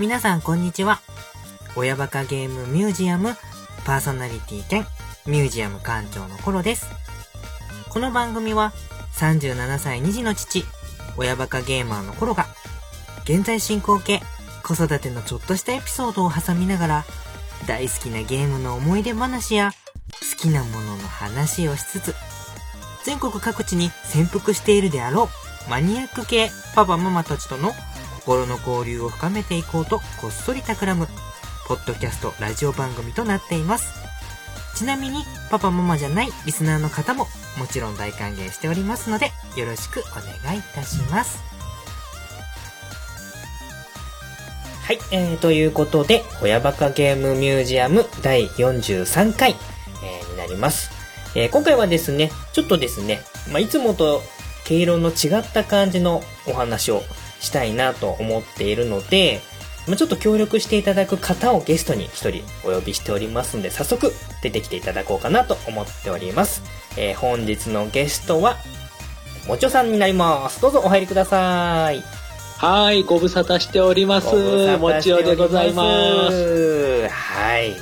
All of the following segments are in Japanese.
皆さんこんにちは。親バカゲームミュージアムパーソナリティ兼ミュージアム館長のコロです。この番組は37歳2児の父、親バカゲーマーのコロが現在進行形子育てのちょっとしたエピソードを挟みながら大好きなゲームの思い出話や好きなものの話をしつつ全国各地に潜伏しているであろうマニアック系パパママたちとの心の交流を深めていこうとこっそり企む、ポッドキャストラジオ番組となっています。ちなみに、パパママじゃないリスナーの方ももちろん大歓迎しておりますので、よろしくお願いいたします。はい、えー、ということで、親バカゲームミュージアム第43回、えー、になります。えー、今回はですね、ちょっとですね、まあ、いつもと毛色の違った感じのお話をしたいなと思っているので、まあ、ちょっと協力していただく方をゲストに一人お呼びしておりますので、早速出てきていただこうかなと思っております。えー、本日のゲストは、もちょさんになります。どうぞお入りください。はい、ご無沙汰しております。もちおでございます。はい。今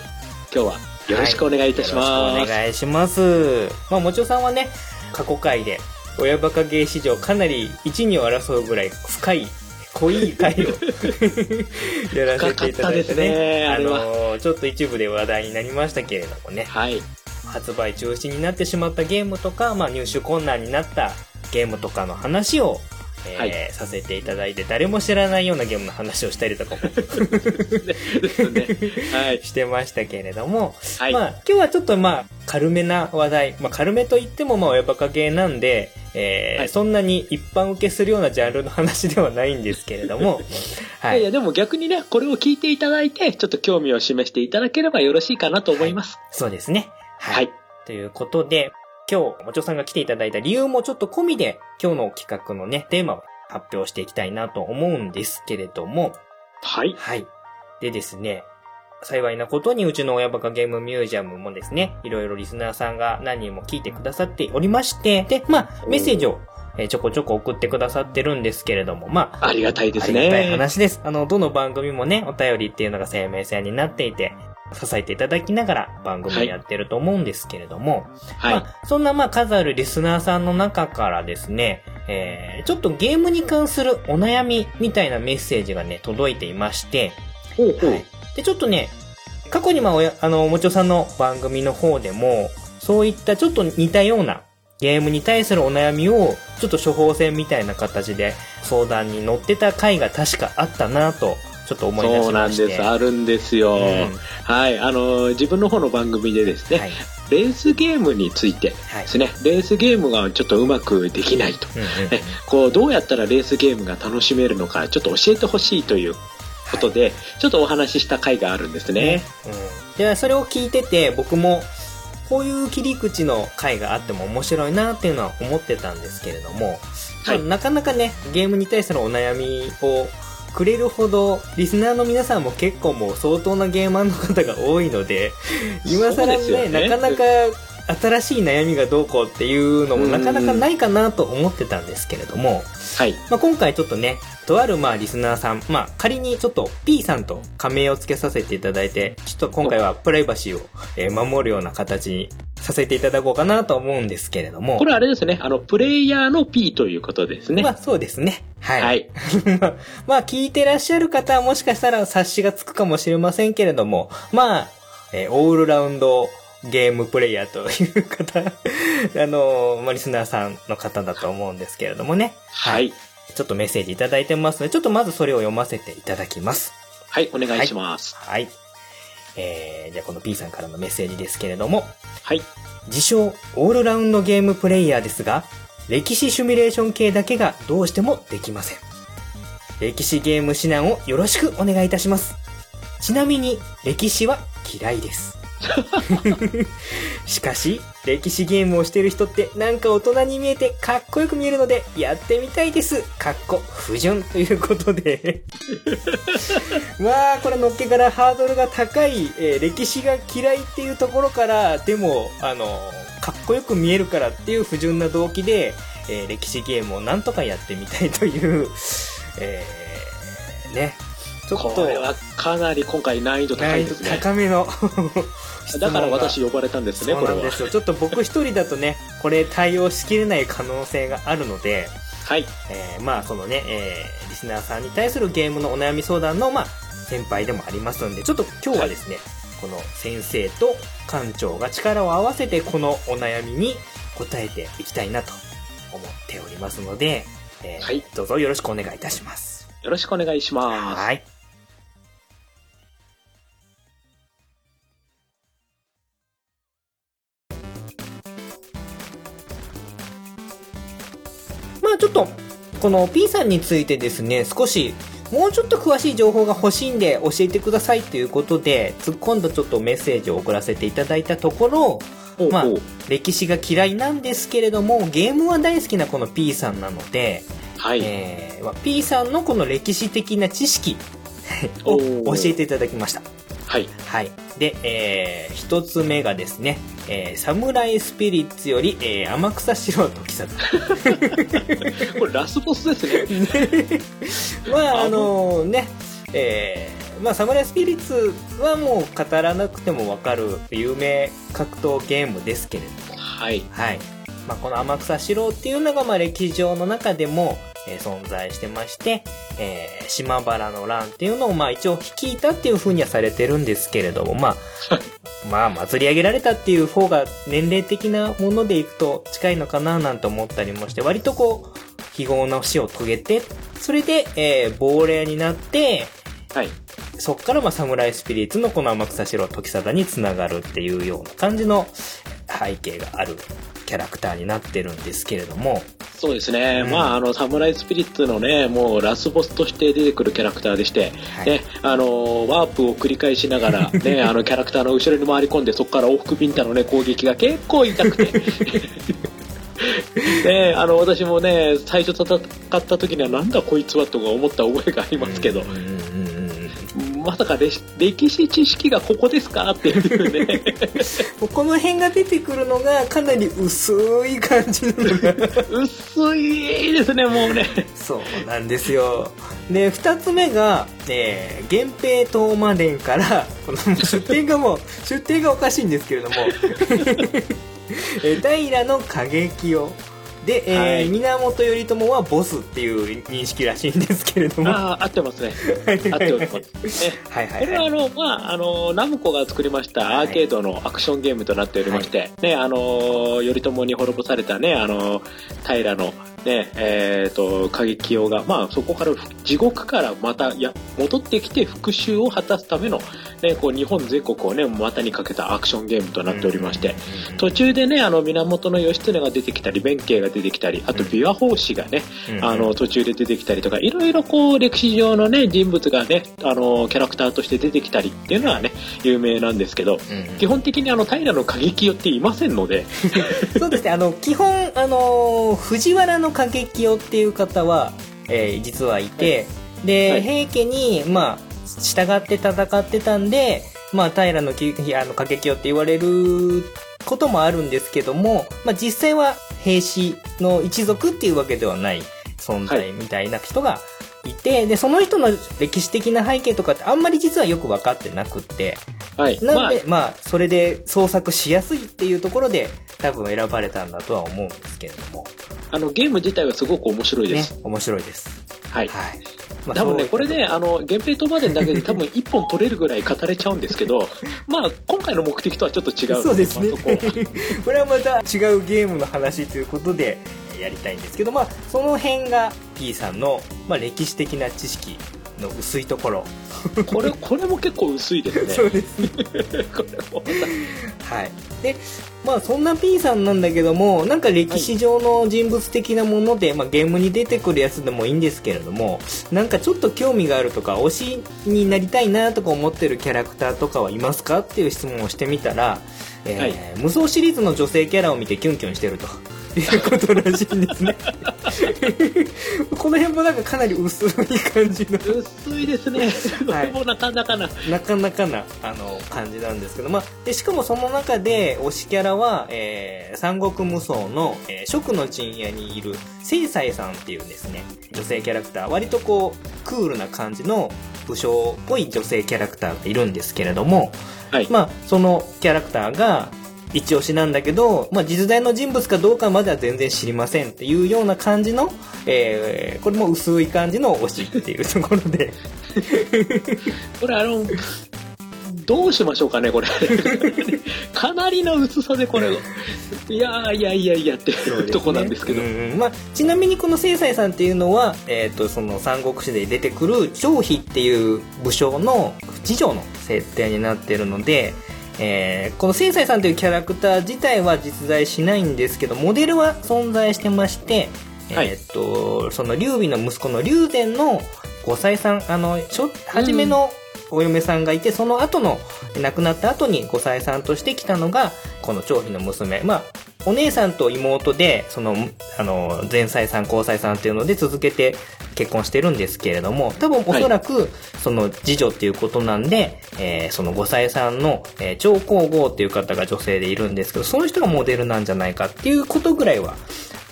日はよろしくお願いいたします。はい、お願いします。まあ、もちおさんはね、過去回で親バカ芸史上かなり一二を争うぐらい深い濃い回を やらせていただいてね。ねあのちょっと一部で話題になりましたけれどもね、はい、発売中止になってしまったゲームとか、まあ、入手困難になったゲームとかの話をえーはい、させていただいて、誰も知らないようなゲームの話をしたりとかも。はい、してましたけれども、はい、まあ、今日はちょっとまあ、軽めな話題、まあ、軽めといってもまあ、親バカ系なんで、えー、はい、そんなに一般受けするようなジャンルの話ではないんですけれども、はい。いや、でも逆にね、これを聞いていただいて、ちょっと興味を示していただければよろしいかなと思います。そうですね。はい。ということで、今日、もちょさんが来ていただいた理由もちょっと込みで、今日の企画のね、テーマを発表していきたいなと思うんですけれども。はい。はい。でですね、幸いなことにうちの親バカゲームミュージアムもですね、いろいろリスナーさんが何人も聞いてくださっておりまして、で、まあ、メッセージをえちょこちょこ送ってくださってるんですけれども、まあ。ありがたいですね。ありがたい話です。あの、どの番組もね、お便りっていうのが生命線になっていて、支えていただきながら番組をやってると思うんですけれども、はい。まあ、そんなまあ数あるリスナーさんの中からですね、えー、ちょっとゲームに関するお悩みみたいなメッセージがね、届いていまして、ほうほう。はい、で、ちょっとね、過去にまあ、あの、もちょさんの番組の方でも、そういったちょっと似たようなゲームに対するお悩みを、ちょっと処方箋みたいな形で相談に乗ってた回が確かあったなとちょっと思い出しまして。そうなんです。あるんですよ、うん、はい。あの自分の方の番組でですね、はい、レースゲームについてですね、はい、レースゲームがちょっとうまくできないと、うんうんうん、こうどうやったらレースゲームが楽しめるのかちょっと教えてほしいということで、はい、ちょっとお話しした回があるんですね。ね。うん、でそれを聞いてて僕もこういう切り口の回があっても面白いなっていうのは思ってたんですけれども、はい、なかなかねゲームに対するお悩みをくれるほど、リスナーの皆さんも結構もう相当なゲーマーの方が多いので、今更ね、ねなかなか新しい悩みがどうこうっていうのもなかなかないかなと思ってたんですけれども、はい。まあ、今回ちょっとね、とあるまあリスナーさん、まあ仮にちょっと P さんと仮名を付けさせていただいて、ちょっと今回はプライバシーを、え守るような形にさせていただこうかなと思うんですけれども。これあれですね、あの、プレイヤーの P ということですね。まあそうですね。はい。はい。まあ聞いてらっしゃる方はもしかしたら察しがつくかもしれませんけれども、まあ、えー、オールラウンドゲームプレイヤーという方、あの、まあ、リスナーさんの方だと思うんですけれどもね。はい。ちょっとメッセージいただいてますので、ちょっとまずそれを読ませていただきます。はい、お願いします。はい。はい、えー、じゃあこの P さんからのメッセージですけれども。はい。自称、オールラウンドゲームプレイヤーですが、歴史シミュレーション系だけがどうしてもできません。歴史ゲーム指南をよろしくお願いいたします。ちなみに、歴史は嫌いです。しかし、歴史ゲームをしてる人ってなんか大人に見えてかっこよく見えるのでやってみたいです。かっこ不純ということで まあ、これのっけからハードルが高い、えー、歴史が嫌いっていうところから、でも、あの、かっこよく見えるからっていう不純な動機で、えー、歴史ゲームをなんとかやってみたいという、えー、ね、ちょっと。これはかなり今回難易度高いですね。高めの だから私呼ばれたんですね、これは。ちょっと僕一人だとね、これ対応しきれない可能性があるので、はい。えー、まあ、そのね、えー、リスナーさんに対するゲームのお悩み相談の、まあ、先輩でもありますので、ちょっと今日はですね、はい、この先生と館長が力を合わせてこのお悩みに答えていきたいなと思っておりますので、えー、はい、どうぞよろしくお願いいたします。よろしくお願いします。はい。まあちょっと、この P さんについてですね、少しもうちょっと詳しい情報が欲しいんで教えてくださいということで、突っ込んだちょっとメッセージを送らせていただいたところ、まあ、歴史が嫌いなんですけれども、ゲームは大好きなこの P さんなので、はい。えー、P さんのこの歴史的な知識を教えていただきました。はい。はい。で、えー、一つ目がですね、えー、サムライスピリッツより、えー、天草四郎と木更これラスボスですね。まあ、あのー、ね、えー、まあ、サムライスピリッツはもう語らなくてもわかる有名格闘ゲームですけれども。はい。はい。まあ、この天草四郎っていうのが、まあ、歴史上の中でも、えー、存在してまして、えー、島原の乱っていうのを、まあ一応率いたっていう風にはされてるんですけれども、まあ、まあ祭り上げられたっていう方が年齢的なものでいくと近いのかななんて思ったりもして、割とこう、非業な死を遂げて、それで、えー、亡霊になって、はい。そっからまあサムライスピリッツのこの天草四郎時貞につながるっていうような感じの背景があるキャラクターになってるんですけれども、そうですね、うん、まあ、あの、サムライスピリッツのね、もうラスボスとして出てくるキャラクターでして、はい、ね、あの、ワープを繰り返しながら、ね、あの、キャラクターの後ろに回り込んで、そこから往復ビンタのね、攻撃が結構痛くて。ね、あの私もね最初戦った時にはなんだこいつはとか思った覚えがありますけど、まさか歴史知識がここですかっていうね。この辺が出てくるのがかなり薄い感じなのが。薄いですねもうね。そうなんですよ。で2つ目が、えー、源平東馬伝からこの出典がもう出典がおかしいんですけれども。平の過激をで、えーはい、源頼朝はボスっていう認識らしいんですけれども。ああ、合ってますね。合っております。ね、はいはい、はい、これはあの、まあ、あの、ナムコが作りましたアーケードのアクションゲームとなっておりまして、はい、ね、あの、頼朝に滅ぼされたね、あの、平のね、えっ、ー、と、過激用が、まあ、そこから、地獄からまた、や、戻ってきて復讐を果たすための、ね、こう、日本全国をね、股にかけたアクションゲームとなっておりまして、途中でね、あの、源義経が出てきたり、弁慶が出てきたり、あと、琵琶法師がね、あの、途中で出てきたりとか、いろいろこう、歴史上のね、人物がね、あの、キャラクターとして出てきたりっていうのはね、有名なんですけど、基本的にあの、平の過激用っていませんので。そうですね、あの、基本、あの、藤原の過激よっていう方は、えー、実はいて、はい、で、はい、平家に、まあ、従って戦ってたんで、まあ、平のあの過激よって言われることもあるんですけども、まあ、実際は兵士の一族っていうわけではない存在みたいな人がいい、で、その人の歴史的な背景とかってあんまり実はよく分かってなくって、はい。なんで、まあ、まあ、それで創作しやすいっていうところで多分選ばれたんだとは思うんですけれども。あの、ゲーム自体はすごく面白いです。ね、面白いです。はい。はい。まあ、多分ね、これね、あの、源平とまでだけで多分一本取れるぐらい語れちゃうんですけど、まあ、今回の目的とはちょっと違うそうですね。これはまた違うゲームの話ということでやりたいんですけど、まあ、その辺が P さんの、まあ、歴史的な知識の薄いところ。これこれも結構薄いですね。そうです。ね これも。はい。でまあそんな P さんなんだけどもなんか歴史上の人物的なもので、はい、まあ、ゲームに出てくるやつでもいいんですけれどもなんかちょっと興味があるとか推しになりたいなとか思ってるキャラクターとかはいますか？っていう質問をしてみたら、えー、はい、無双シリーズの女性キャラを見てキュンキュンしてるということらしいんですね。この辺もなんかかなり薄い感じの。薄いですね、はい、もなかなかな。なかなかなあの感じなんですけど、まあ、でしかもその中で推しキャラは、えー、三国無双の、えー、食の陣屋にいる聖斎さんっていうですね。女性キャラクター。割とこうクールな感じの武将っぽい女性キャラクターがいるんですけれども、はい、まあそのキャラクターが一押しなんだけど、まあ、実在の人物かどうかまでは全然知りませんっていうような感じの、えー、これも薄い感じの推しっていうところで。これあのどうしましょうかねこれ。かなりの薄さでこれ。いやいやいやいやっていう、ね、とこなんですけど、まあ、ちなみにこの聖斎さんっていうのは、えーと、その三国志で出てくる張飛っていう武将の次女の設定になってるのでえー、この聖斎さんというキャラクター自体は実在しないんですけどモデルは存在してまして、はい、えー、っとその劉備の息子の劉禅の5歳さんあの初めのお嫁さんがいて、その後の亡くなった後に5歳さんとして来たのがこの張飛の娘。まあお姉さんと妹でそのあの前妻さん後妻さんっていうので続けて結婚してるんですけれども、多分おそらく、その次女っていうことなんで、はい、えー、その5歳さんの、えー、超皇后っていう方が女性でいるんですけど、その人がモデルなんじゃないかっていうことぐらいは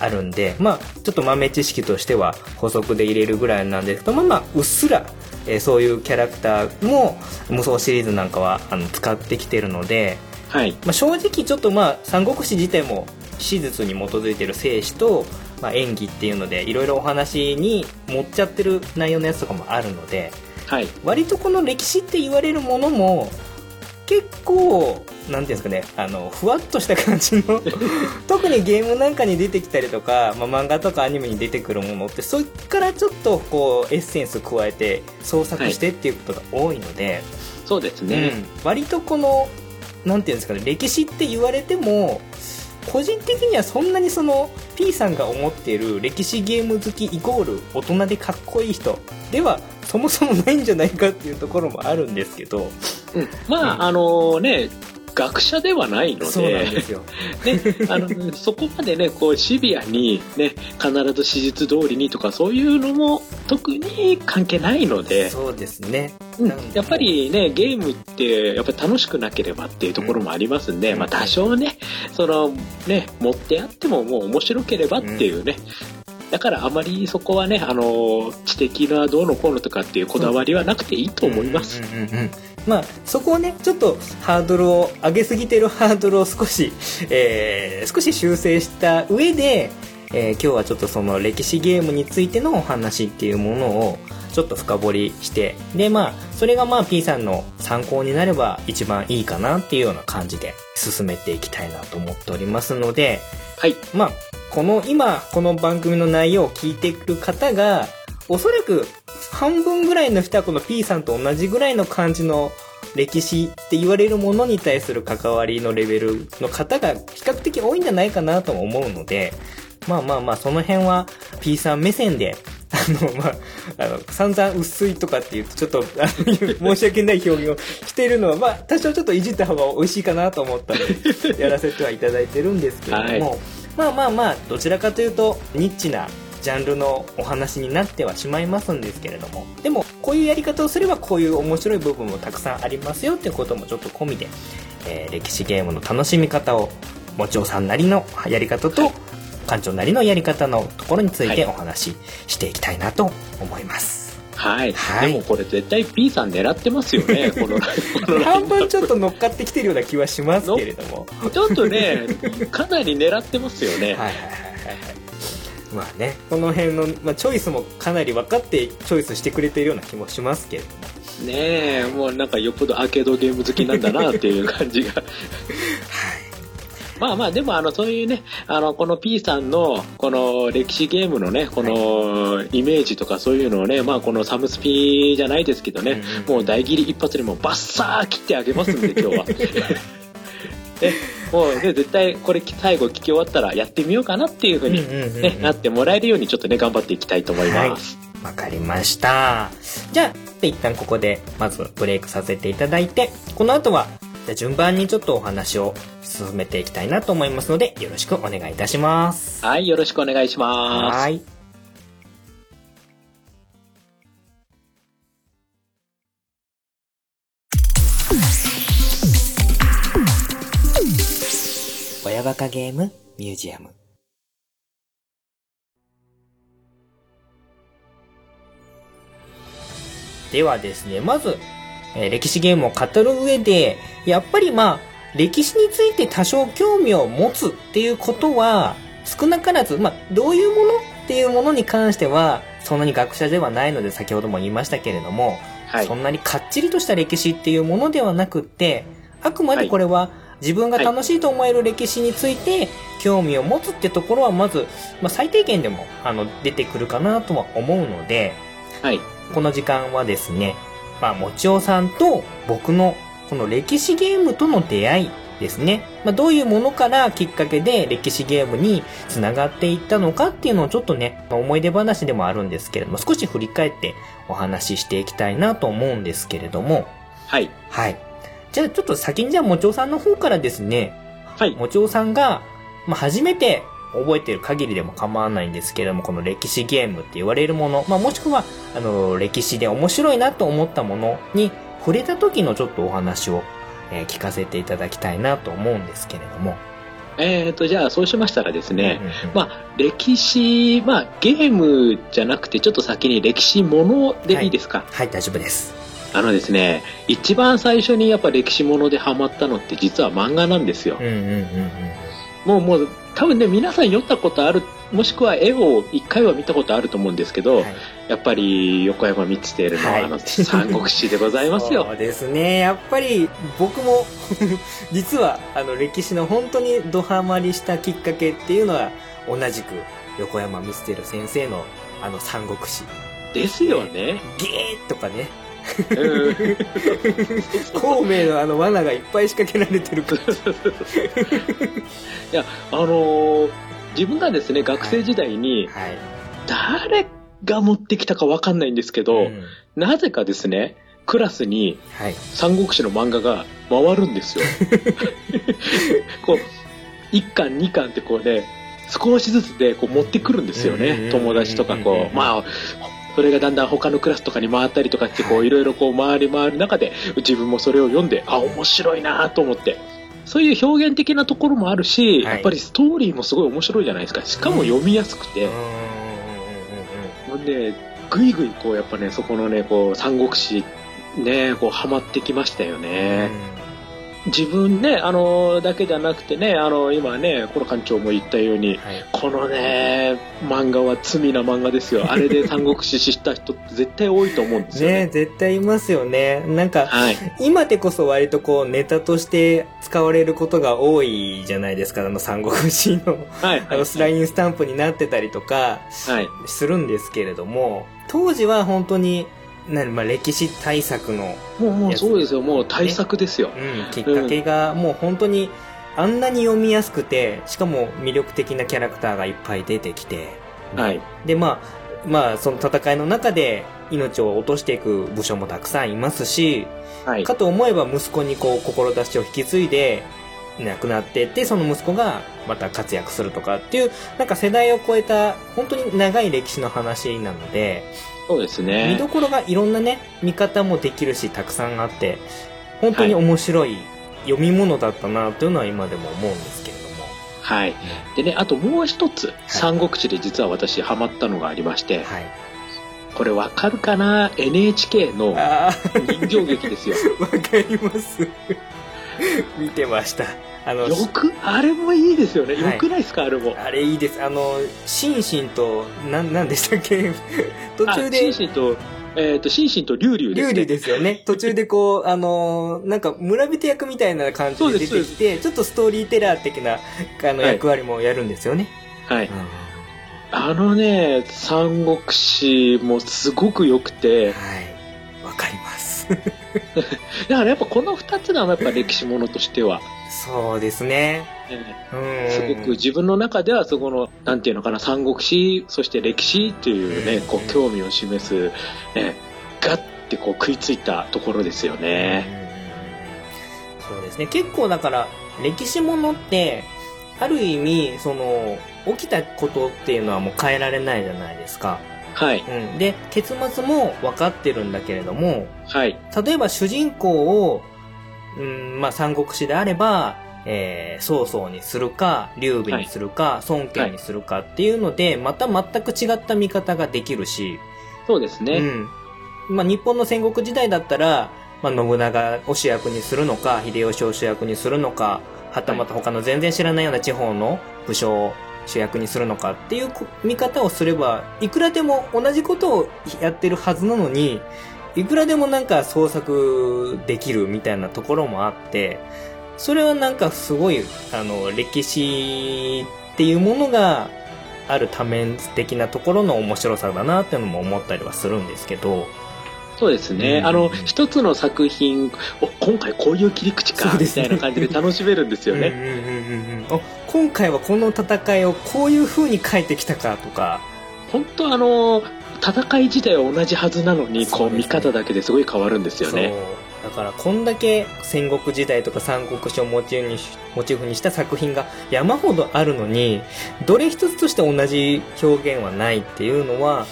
あるんで、まあ、ちょっと豆知識としては補足で入れるぐらいなんですけど、まあまあ、うっすら、えー、そういうキャラクターも無双シリーズなんかはあの使ってきてるので、はい。まあ、正直ちょっとまあ三国志自体も史実に基づいてる生死と、まあ、演技っていうのでいろいろお話に持っちゃってる内容のやつとかもあるので、はい、割とこの歴史って言われるものも結構なんていうんですかねあのふわっとした感じの 特にゲームなんかに出てきたりとか、まあ、漫画とかアニメに出てくるものってそっからちょっとこうエッセンス加えて創作してっていうことが多いので、はい、そうですね、うん、割とこのなんていうんですかね歴史って言われても個人的にはそんなにその P さんが思っている歴史ゲーム好きイコール大人でかっこいい人ではそもそもないんじゃないかっていうところもあるんですけど、うん、まあ、うん、あのね学者ではないので、そうなんですよ。ね、あの、そこまでね、こう、シビアに、ね、必ず史実通りにとか、そういうのも特に関係ないので、そうですね。うん、やっぱりね、ゲームって、やっぱり楽しくなければっていうところもありますんで、うん、まあ多少ね、その、ね、持ってあってももう面白ければっていうね、だからあまりそこはね、あの、知的などうのこうのとかっていうこだわりはなくていいと思います。まあ、そこをね、ちょっとハードルを、上げすぎてる ハードルを少し、えー、少し修正した上で、えー、今日はちょっとその歴史ゲームについてのお話っていうものをちょっと深掘りしてでまあそれがまあ P さんの参考になれば一番いいかなっていうような感じで進めていきたいなと思っておりますのではい。まあこの今この番組の内容を聞いてくる方がおそらく半分ぐらいの人はこの P さんと同じぐらいの感じの歴史って言われるものに対する関わりのレベルの方が比較的多いんじゃないかなと思うので、まあまあまあ、その辺は P さん目線で、あの、まあ、あの、散々薄いとかって言うと、ちょっと、あの、申し訳ない表現をしているのは、まあ、多少ちょっといじった方が美味しいかなと思ったので、やらせてはいただいてるんですけれども、はい、まあまあまあ、どちらかというと、ニッチなジャンルのお話になってはしまいますんですけれども。でもこういうやり方をすればこういう面白い部分もたくさんありますよっていうこともちょっと込みで、えー、歴史ゲームの楽しみ方をもちおさんなりのやり方と、館長なりのやり方のところについてお話ししていきたいなと思います。はい、はい、でもこれ絶対 P さん狙ってますよね。この半分ちょっと乗っかってきてるような気はしますけれども。ちょっとねかなり狙ってますよね。はいはいはいはいまあね。この辺の、まあ、チョイスもかなり分かってチョイスしてくれているような気もしますけれども。ねえもうなんかよっぽどアーケードゲーム好きなんだなっていう感じが。はい。まあまあ、でもあの、そういうね、あの、この P さんの、この歴史ゲームのね、このイメージとかそういうのをね、まあこのサムスピじゃないですけどね、もう大喜利一発でもバッサー切ってあげますんで、今日は。ね、もうね、絶対これ最後聞き終わったらやってみようかなっていうふうに、ね、なってもらえるようにちょっとね、頑張っていきたいと思います。わ、はい、かりました。じゃあ、一旦ここでまずブレイクさせていただいて、この後はじゃ順番にちょっとお話を進めていきたいなと思いますので、よろしくお願いいたします。はい、よろしくお願いします。はい。バカゲームミュージアム。ではですね、まず、えー、歴史ゲームを語る上で、やっぱりまあ、歴史について多少興味を持つっていうことは、少なからず、まあ、どういうものっていうものに関しては、そんなに学者ではないので先ほども言いましたけれども、はい、そんなにかっちりとした歴史っていうものではなくって、あくまでこれは自分が楽しいと思える歴史について興味を持つってところはまず、まあ、最低限でもあの出てくるかなとは思うので、はい、この時間はですね、まあ、もちおさんと僕のこの歴史ゲームとの出会いですね。まあ、どういうものからきっかけで歴史ゲームに繋がっていったのかっていうのをちょっとね、思い出話でもあるんですけれども、少し振り返ってお話ししていきたいなと思うんですけれども。はい。はい。じゃあちょっと先にじゃあもちおさんの方からですね、はい。もちおさんが、まあ、初めて覚えてる限りでも構わないんですけれども、この歴史ゲームって言われるもの、まあ、もしくは、あの、歴史で面白いなと思ったものに触れた時のちょっとお話を、えー、聞かせていただきたいなと思うんですけれども。えーと、じゃあそうしましたらですね、うんうんうん、まあ、歴史、まあ、ゲームじゃなくて、ちょっと先に歴史ものでいいですか、はい、はい、大丈夫です。あのですね、一番最初にやっぱ歴史ものでハマったのって実は漫画なんですよ。うんうんうんうん、もうもう多分ね、皆さん読んだことある、もしくは絵を一回は見たことあると思うんですけど、はい、やっぱり横山光輝の、はい、あの、三国志でございますよ。そうですね。やっぱり僕も 実はあの歴史の本当にドハマりしたきっかけっていうのは、同じく横山光輝先生のあの三国志。ですよね。ゲーとかね。孔明のあの罠がいっぱい仕掛けられてるからいやあのー、自分がですね学生時代に、誰が持ってきたか分かんないんですけど、うん、なぜかですねクラスに三国志の漫画が回るんですよ。こう1巻2巻ってこうね少しずつでこう持ってくるんですよね友達とかこう。まあそれがだんだん他のクラスとかに回ったりとかってこうい。ろいろこう回り回る中で自分もそれを読んであ面白いなと思って。そういう表現的なところもあるし、はい、やっぱりストーリーもすごい面白いじゃないですか。しかも読みやすくて、ほんでぐいぐいこうやっぱねそこのねこう三国志ねこうハマってきましたよね。自分ね、あの、だけじゃなくてね、あの、今ね、この館長も言ったように、はい、このね、漫画は罪な漫画ですよ。あれで 三国志知った人って絶対多いと思うんですよね。ね、絶対いますよね。なんか、はい、今でこそ割とこう、ネタとして使われることが多いじゃないですか、あの三国志の、はい、あのスラインスタンプになってたりとか、するんですけれども、当時は本当に、なまあ、歴史対策の、ね、もうもうそうですよ。もう対策ですよ、うん、きっかけがもう本当にあんなに読みやすくてしかも魅力的なキャラクターがいっぱい出てきて、ね、はい。でまあまあその戦いの中で命を落としていく武将もたくさんいますし、はい、かと思えば息子にこう志を引き継いで亡くなってってその息子がまた活躍するとかっていうなんか世代を超えた本当に長い歴史の話なのでそうですね。見どころがいろんなね、見方もできるし、たくさんあって、本当に面白い読み物だったなというのは今でも思うんですけれども。はい。でね、あともう一つ、三国志で実は私ハマったのがありまして、はい、これわかるかな ?NHK の人形劇ですよ。わかります。見てました。あのよくあれもいいですよね、はい、よくないですか？あれもあれいいですあのシンシンとなんなんでしたっけ？途中でシンシンとえっ、ー、と、シンシンとリュウリュウですね。リュウリュウですよね。途中でこう、あのー、なんか村人役みたいな感じで出てきて、ちょっとストーリーテラー的な、あの、役割もやるんですよね。はい。うん、あのね、三国志もすごく良くて、はい。わかります。だからやっぱこの二つがやっぱ歴史ものとしては、そうですね。うん、すごく自分の中ではそこの、なんていうのかな、三国志、そして歴史っていうね、こう、興味を示す、ね、ガッてこう食いついたところですよね。そうですね。結構だから、歴史ものって、ある意味、その、起きたことっていうのはもう変えられないじゃないですか。はい。うん。で、結末も分かってるんだけれども、はい。例えば主人公を、うん、まあ、三国志であれば、えー、曹操にするか、劉備にするか、はい、孫権にするかっていうので、また全く違った見方ができるし、そうですね。うん。まあ、日本の戦国時代だったら、まあ、信長を主役にするのか、秀吉を主役にするのか、はたまた他の全然知らないような地方の武将を主役にするのかっていう見方をすれば、いくらでも同じことをやってるはずなのに、いくらでもなんか創作できるみたいなところもあって、それはなんかすごい、あの、歴史っていうものがある多面的なところの面白さだなっていうのも思ったりはするんですけど、そうですね、うん、あの一つの作品お今回こういう切り口か、ね、みたいな感じで楽しめるんですよね。今回はこの戦いをこういうふうに書いてきたかとか。本当あの戦い自体は同じはずなのに、ね、こう見方だけですごい変わるんですよねだからこんだけ戦国時代とか三国志をモチーフにモチーフにした作品が山ほどあるのにどれ一つとして同じ表現はないっていうのは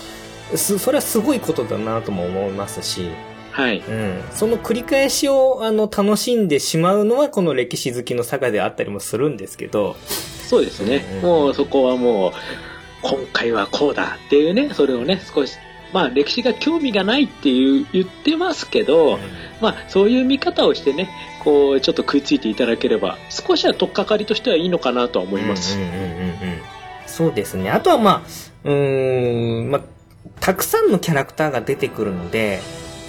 それはすごいことだなとも思いますし、はい。うん。その繰り返しを、あの、楽しんでしまうのは、この歴史好きの坂であったりもするんですけど。そうですね。うん、もう、そこはもう、今回はこうだっていうね、それをね、少し、まあ、歴史が興味がないっていう言ってますけど、うん、まあ、そういう見方をしてね、こう、ちょっと食いついていただければ、少しは取っかかりとしてはいいのかなとは思います。うんうんうんうん。そうですね。あとはまあ、うーん、まあ、たくさんのキャラクターが出てくるので、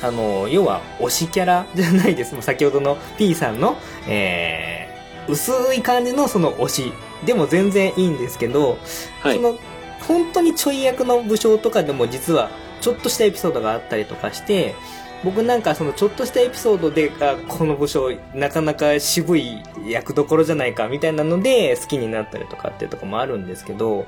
あの、要は推しキャラじゃないです。先ほどの P さんの、えー、薄い感じのその推しでも全然いいんですけど、はい、その、本当にちょい役の武将とかでも実はちょっとしたエピソードがあったりとかして、僕なんかそのちょっとしたエピソードで、あ、この武将なかなか渋い役どころじゃないかみたいなので好きになったりとかっていうとこもあるんですけど、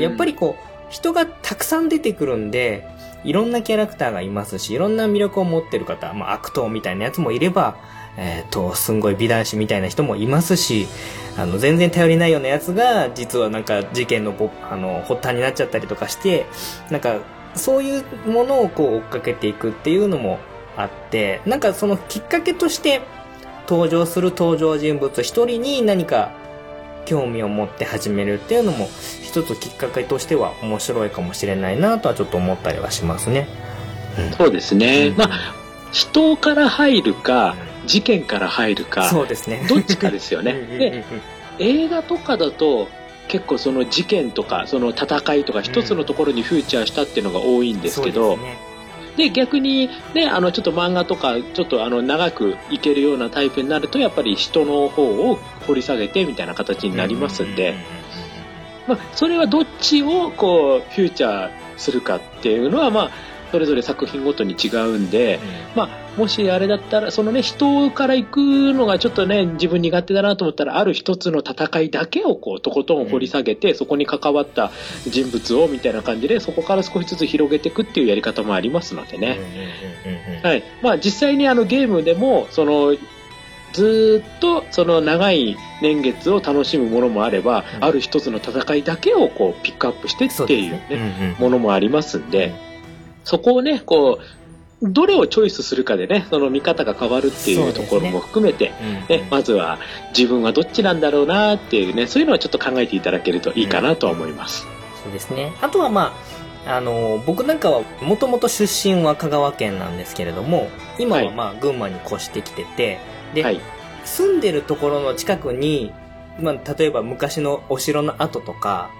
やっぱりこう、人がたくさん出てくるんで、いろんなキャラクターがいますし、いろんな魅力を持ってる方、まあ、悪党みたいなやつもいれば、えっ、ー、と、すんごい美男子みたいな人もいますし、あの、全然頼りないようなやつが、実はなんか事件のあの、発端になっちゃったりとかして、なんか、そういうものをこう追っかけていくっていうのもあって、なんかそのきっかけとして登場する登場人物一人に何か興味を持って始めるっていうのも一つきっかけとしては面白いかもしれないなとはちょっと思ったりはしますね。うん、そうですね。うん、まあ人から入るか、事件から入るか、そうですね。どっちかですよね。で、映画とかだと、結構その事件とか、その戦いとか一つのところにフューチャーしたっていうのが多いんですけど、うんで、逆にね、あの、ちょっと漫画とか、ちょっとあの、長くいけるようなタイプになると、やっぱり人の方を掘り下げてみたいな形になりますんで、まあ、それはどっちをこう、フューチャーするかっていうのは、まあ、それぞれ作品ごとに違うんで、うん、まあ、もしあれだったら、そのね、人から行くのがちょっとね、自分苦手だなと思ったら、ある一つの戦いだけをこう、とことん掘り下げて、うん、そこに関わった人物を、みたいな感じで、そこから少しずつ広げていくっていうやり方もありますのでね。はい。まあ、実際にあのゲームでも、その、ずっとその長い年月を楽しむものもあれば、うん、ある一つの戦いだけをこうピックアップしてっていうね、ね。ものもありますんで、そこをね、こう、どれをチョイスするかでね、その見方が変わるっていうところも含めて、ね、ねうん、まずは自分はどっちなんだろうなっていうね、そういうのはちょっと考えていただけるといいかなと思います。うん、そうですね。あとはまあ、あの、僕なんかはもともと出身は香川県なんですけれども、今はまあ群馬に越してきてて、で、はい、住んでるところの近くに、まあ、例えば昔のお城の跡とか、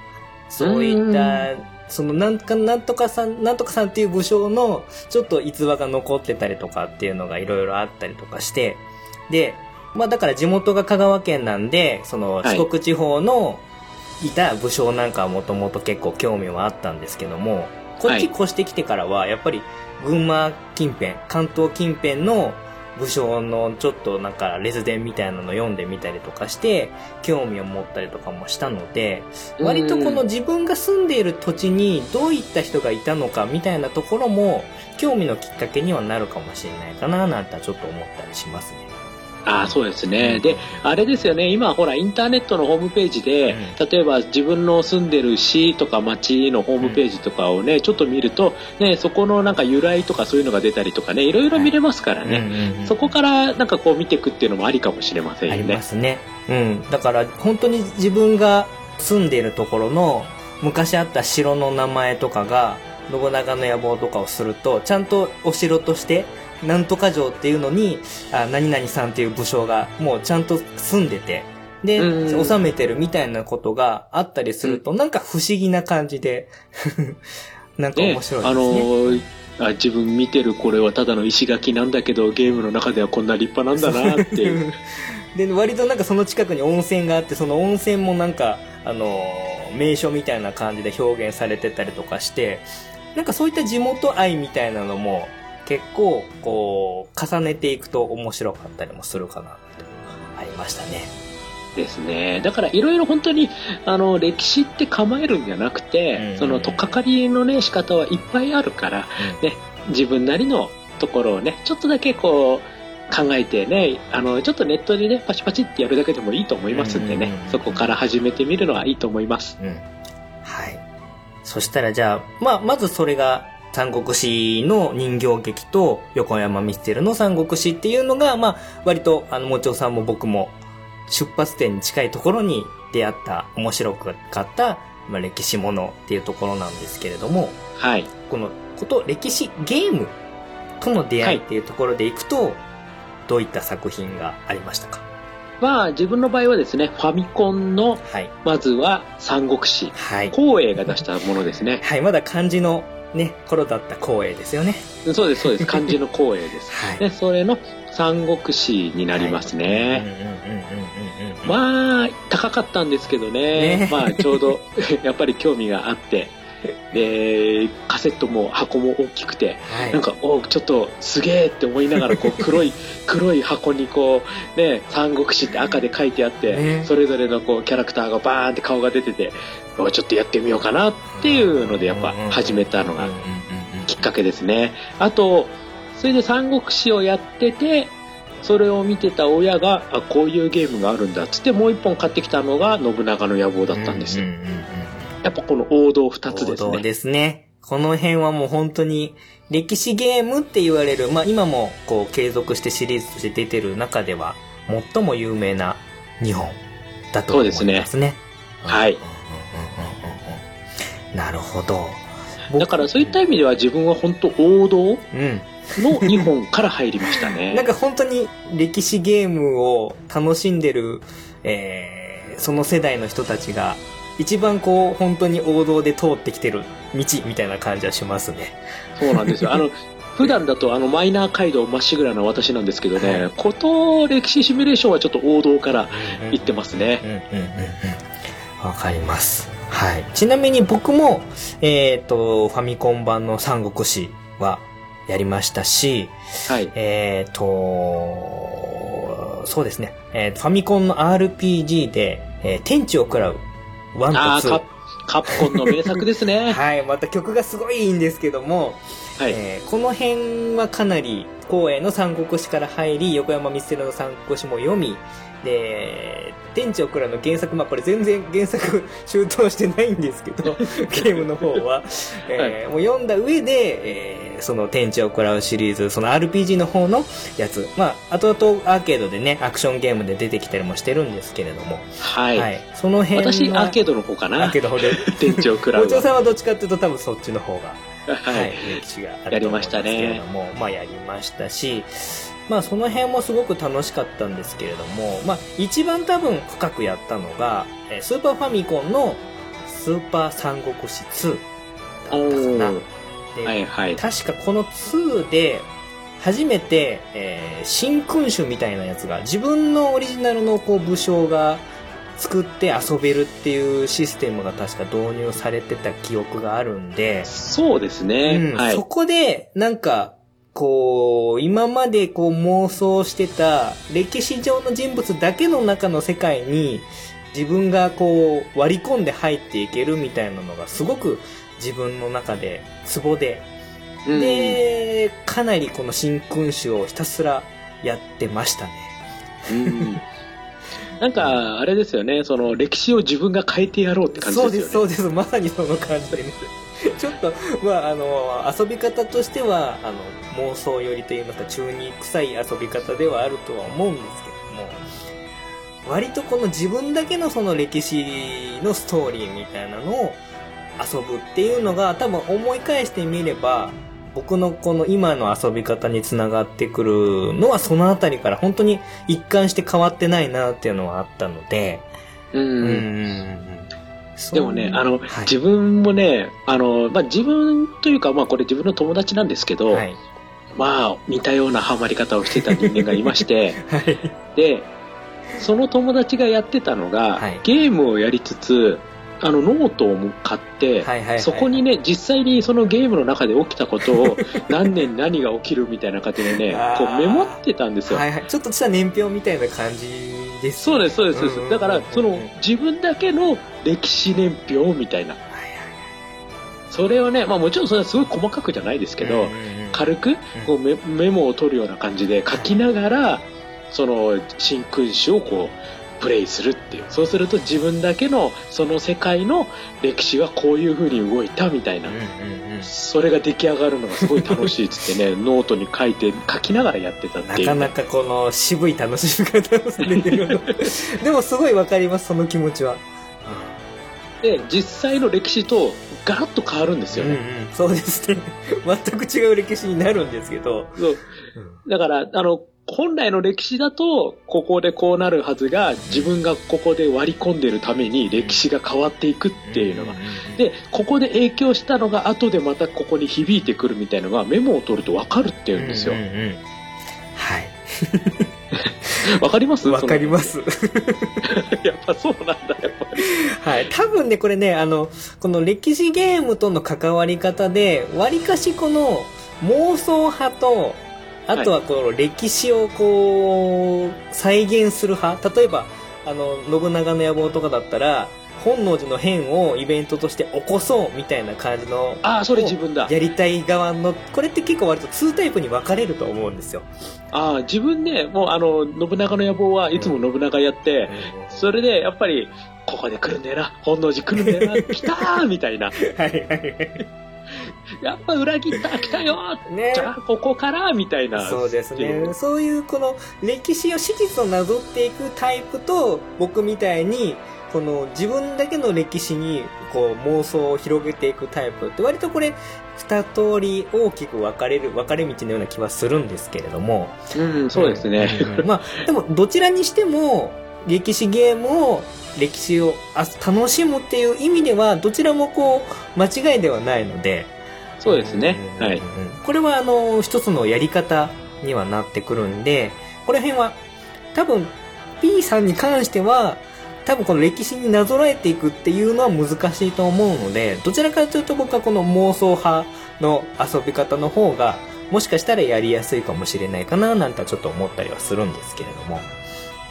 そういった、そのなんか、なんとかさん、なんとかさんっていう武将のちょっと逸話が残ってたりとかっていうのがいろいろあったりとかして、で、まあだから地元が香川県なんで、その四国地方のいた武将なんかはもともと結構興味はあったんですけども、こっち越してきてからはやっぱり群馬近辺、関東近辺の武将のちょっとなんかレズ伝みたいなの読んでみたりとかして興味を持ったりとかもしたので割とこの自分が住んでいる土地にどういった人がいたのかみたいなところも興味のきっかけにはなるかもしれないかななんてちょっと思ったりしますね。あそうですね。で、あれですよね、今ほら、インターネットのホームページで、うん、例えば自分の住んでる市とか町のホームページとかをね、うん、ちょっと見ると、ね、そこのなんか由来とかそういうのが出たりとかね、いろいろ見れますからね、そこからなんかこう見ていくっていうのもありかもしれませんよね。ありますね。うん。だから本当に自分が住んでいるところの昔あった城の名前とかが、信長の野望とかをすると、ちゃんとお城としてなんとか城っていうのに、あ何々さんっていう武将がもうちゃんと住んでて、で、治めてるみたいなことがあったりすると、うん、なんか不思議な感じで なんか面白いですね。ねあのーあ自分見てるこれはただの石垣なんだけどゲームの中ではこんな立派なんだなっていう。で割となんかその近くに温泉があってその温泉もなんかあの名所みたいな感じで表現されてたりとかしてなんかそういった地元愛みたいなのも結構、こう、重ねていくと面白かったりもするかなと、ありましたね。ですね。だからいろいろ本当に、あの、歴史って構えるんじゃなくて、その、とっかかりのね、仕方はいっぱいあるから、うん、ね、自分なりのところをね、ちょっとだけこう、考えてね、あの、ちょっとネットでね、パチパチってやるだけでもいいと思いますんでね、そこから始めてみるのはいいと思います。うん、はい。そしたらじゃあ、まあ、まずそれが三国志の人形劇と横山ミステルの三国志っていうのが、まあ、割と、あの、もちおさんも僕も出発点に近いところに出会った面白かった、まあ、歴史ものっていうところなんですけれども、はい。このこと歴史ゲームとの出会いっていうところでいくと、はい、どういった作品がありましたか？まあ、自分の場合はですね、ファミコンの、はい、まずは三国志、はい、光栄が出したものですね。はい、まだ漢字のね、頃だった光栄ですよね。そうです、そうです。漢字の光栄です。はい、で、それの三国志になりますね。まあ、高かったんですけどね。ねまあ、ちょうど、やっぱり興味があって、で、カセットも箱も大きくて、はい、なんか、おちょっとすげえって思いながら、こう、黒い、黒い箱にこう、ね、三国志って赤で書いてあって、ね、それぞれのこう、キャラクターがバーンって顔が出てて、ちょっとやってみようかなっていうので、やっぱ始めたのがきっかけですね。あと、それで三国志をやってて、それを見てた親が、あ、こういうゲームがあるんだっつってもう一本買ってきたのが信長の野望だったんですよ。やっぱこの王道二つですね。王道ですね。この辺はもう本当に歴史ゲームって言われる、まあ今もこう継続してシリーズとして出てる中では最も有名な日本だと思いますね。そうですね。はい。なるほど。だからそういった意味では自分は本当王道の日本から入りましたね。なんか本当に歴史ゲームを楽しんでる、えー、その世代の人たちが一番こう本当に王道で通ってきてる道みたいな感じはしますね。そうなんですよ。あの、普段だとあのマイナー街道まっしぐらな私なんですけどね、はい、こと歴史シミュレーションはちょっと王道から行ってますね。わかります。はい。ちなみに僕も、えっ、ー、と、ファミコン版の三国志はやりましたし、はい。えっ、ー、と、そうですね。えー、ファミコンの RPG で、えー、天地を食らう1と2。カプコンの名作ですね。はい。また曲がすごいいいんですけども、はい、えー、この辺はかなり光栄の三国志から入り、横山光輝の三国志も読み、で、天地をくらの原作、まあこれ全然原作 周到してないんですけど、ゲームの方は、えー、もう読んだ上で、えー、その天地をくらうシリーズ、その RPG の方のやつ、まあ後々アーケードでね、アクションゲームで出てきたりもしてるんですけれども、はい。はい、その辺私、アーケードの方かな？アーケードの方で。天地をくらう。お嬢さんはどっちかっていうと多分そっちの方が、はい、歴史があると思うんですけれども、まあやりましたし、まあその辺もすごく楽しかったんですけれども、まあ一番多分深くやったのが、スーパーファミコンのスーパー三国志2だったかな。で、はいはい、確かこの2で初めて、えー、新君主みたいなやつが自分のオリジナルのこう武将が作って遊べるっていうシステムが確か導入されてた記憶があるんで。そうですね。うん、はい、そこで、なんか、こう、今までこう妄想してた歴史上の人物だけの中の世界に自分がこう割り込んで入っていけるみたいなのがすごく自分の中でツボで、で、かなりこの新君主をひたすらやってましたね。うんなんか、あれですよね、その歴史を自分が変えてやろうって感じですよね。そうです、そうです。まさにその感じです。ちょっと、まあ、あの、遊び方としては、あの、妄想寄りといいますか、中に臭い遊び方ではあるとは思うんですけども、割とこの自分だけのその歴史のストーリーみたいなのを遊ぶっていうのが、多分思い返してみれば、僕のこの今の遊び方につながってくるのはそのあたりから本当に一貫して変わってないなっていうのはあったので、うん。うんでもね、あの、はい、自分もね、あの、まあ、自分というか、まあ、これ自分の友達なんですけど、はい、まあ、似たようなハマり方をしてた人間がいまして、はい、で、その友達がやってたのが、ゲームをやりつつ、あのノートを買って、はいはいはい、そこにね実際にそのゲームの中で起きたことを 何年何が起きるみたいな感じでねこうメモってたんですよ、はいはい、ちょっとした年表みたいな感じです、そうですそうです、うんうん、だからその自分だけの歴史年表みたいな、はいはいはい、それをね、まあ、もちろんそれはすごい細かくじゃないですけど、うんうんうん、軽くこうメメモを取るような感じで書きながら、その真空詞をこうプレイするっていう。そうすると自分だけのその世界の歴史はこういうふうに動いたみたいな、それが出来上がるのがすごい楽しいっつってね ノートに書いて書きながらやってたっていうなかなかこの渋い楽しみ方をされてる でもすごいわかりますその気持ちは、うん、で実際の歴史とガラッと変わるんですよね、うんうん、そうですね。全く違う歴史になるんですけど。そう、だからあの本来の歴史だと、ここでこうなるはずが、自分がここで割り込んでるために歴史が変わっていくっていうのが。で、ここで影響したのが後でまたここに響いてくるみたいのがメモを取ると分かるっていうんですよ。うんうんうん、はい。わかります？わかります。やっぱそうなんだ、やっぱり。はい。多分ね、これね、あの、この歴史ゲームとの関わり方で、わりかしこの妄想派とあとはこの歴史をこう再現する派。例えばあの信長の野望とかだったら本能寺の変をイベントとして起こそうみたいな感じのあそれ自分だ。やりたい側のこれって結構割と2タイプに分かれると思うんですよ。ああ自分ねもうあの信長の野望はいつも信長やって、うん、それでやっぱりここで来るんだよな本能寺来るんだよな来たーみたいな。はいはいはい やっぱ裏切った来たよ、ね、じゃあここからみたいな。そうですね。そういうこの歴史を史実をなぞっていくタイプと僕みたいにこの自分だけの歴史にこう妄想を広げていくタイプって割とこれ二通り大きく分かれる分かれ道のような気はするんですけれども。うんそうですね、うん、まあでもどちらにしても歴史ゲームを歴史を楽しむっていう意味ではどちらもこう間違いではないのでそうですね。はい。これはあの、一つのやり方にはなってくるんで、この辺は多分 P さんに関しては、多分この歴史になぞらえていくっていうのは難しいと思うので、どちらかというと僕はこの妄想派の遊び方の方が、もしかしたらやりやすいかもしれないかななんてちょっと思ったりはするんですけれども。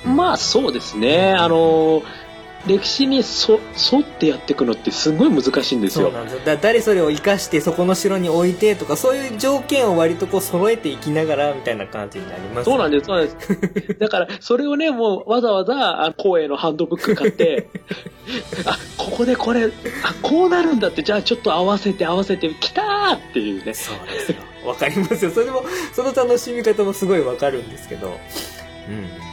まあそうですね。あのー歴史にそ沿ってやっていくのってすごい難しいんですよ。そうなんですよ。だ誰それを生かしてそこの城に置いてとかそういう条件を割とこう揃えていきながらみたいな感じになります、ね、そうなんです、そうなんです。だからそれをね、もうわざわざ光栄のハンドブック買って、あ、ここでこれ、あ、こうなるんだって、じゃあちょっと合わせて合わせて、きたーっていうね。そうですよ。わかりますよ。それも、その楽しみ方もすごいわかるんですけど。うん。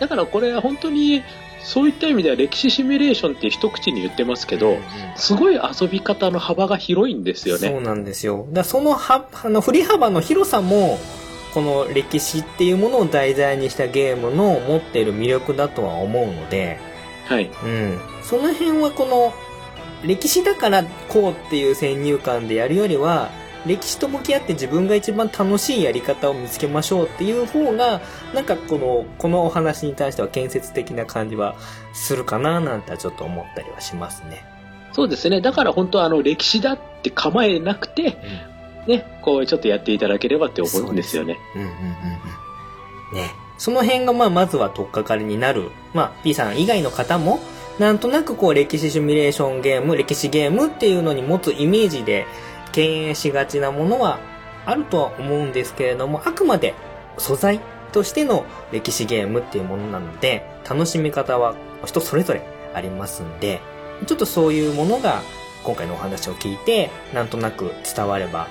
だからこれは本当にそういった意味では歴史シミュレーションって一口に言ってますけど、うんうん、すごい遊び方の幅が広いんですよね。そうなんですよ。だそのはあの振り幅の広さも、この歴史っていうものを題材にしたゲームの持っている魅力だとは思うので、はい。うん。その辺はこの、歴史だからこうっていう先入観でやるよりは、歴史と向き合って自分が一番楽しいやり方を見つけましょうっていう方が、なんかこの、このお話に対しては建設的な感じはするかななんてちょっと思ったりはしますね。そうですね。だから本当あの歴史だって構えなくて、うん、ね、こうちょっとやっていただければって思うんですよね。うんうんうんうん。ね。その辺がまあまずは取っかかりになる。まあ P さん以外の方も、なんとなくこう歴史シミュレーションゲーム、歴史ゲームっていうのに持つイメージで、敬遠しがちなものはあるとは思うんですけれども、あくまで素材、としての歴史ゲームっていうものなので、楽しみ方は人それぞれありますんで、ちょっとそういうものが今回のお話を聞いて、なんとなく伝われば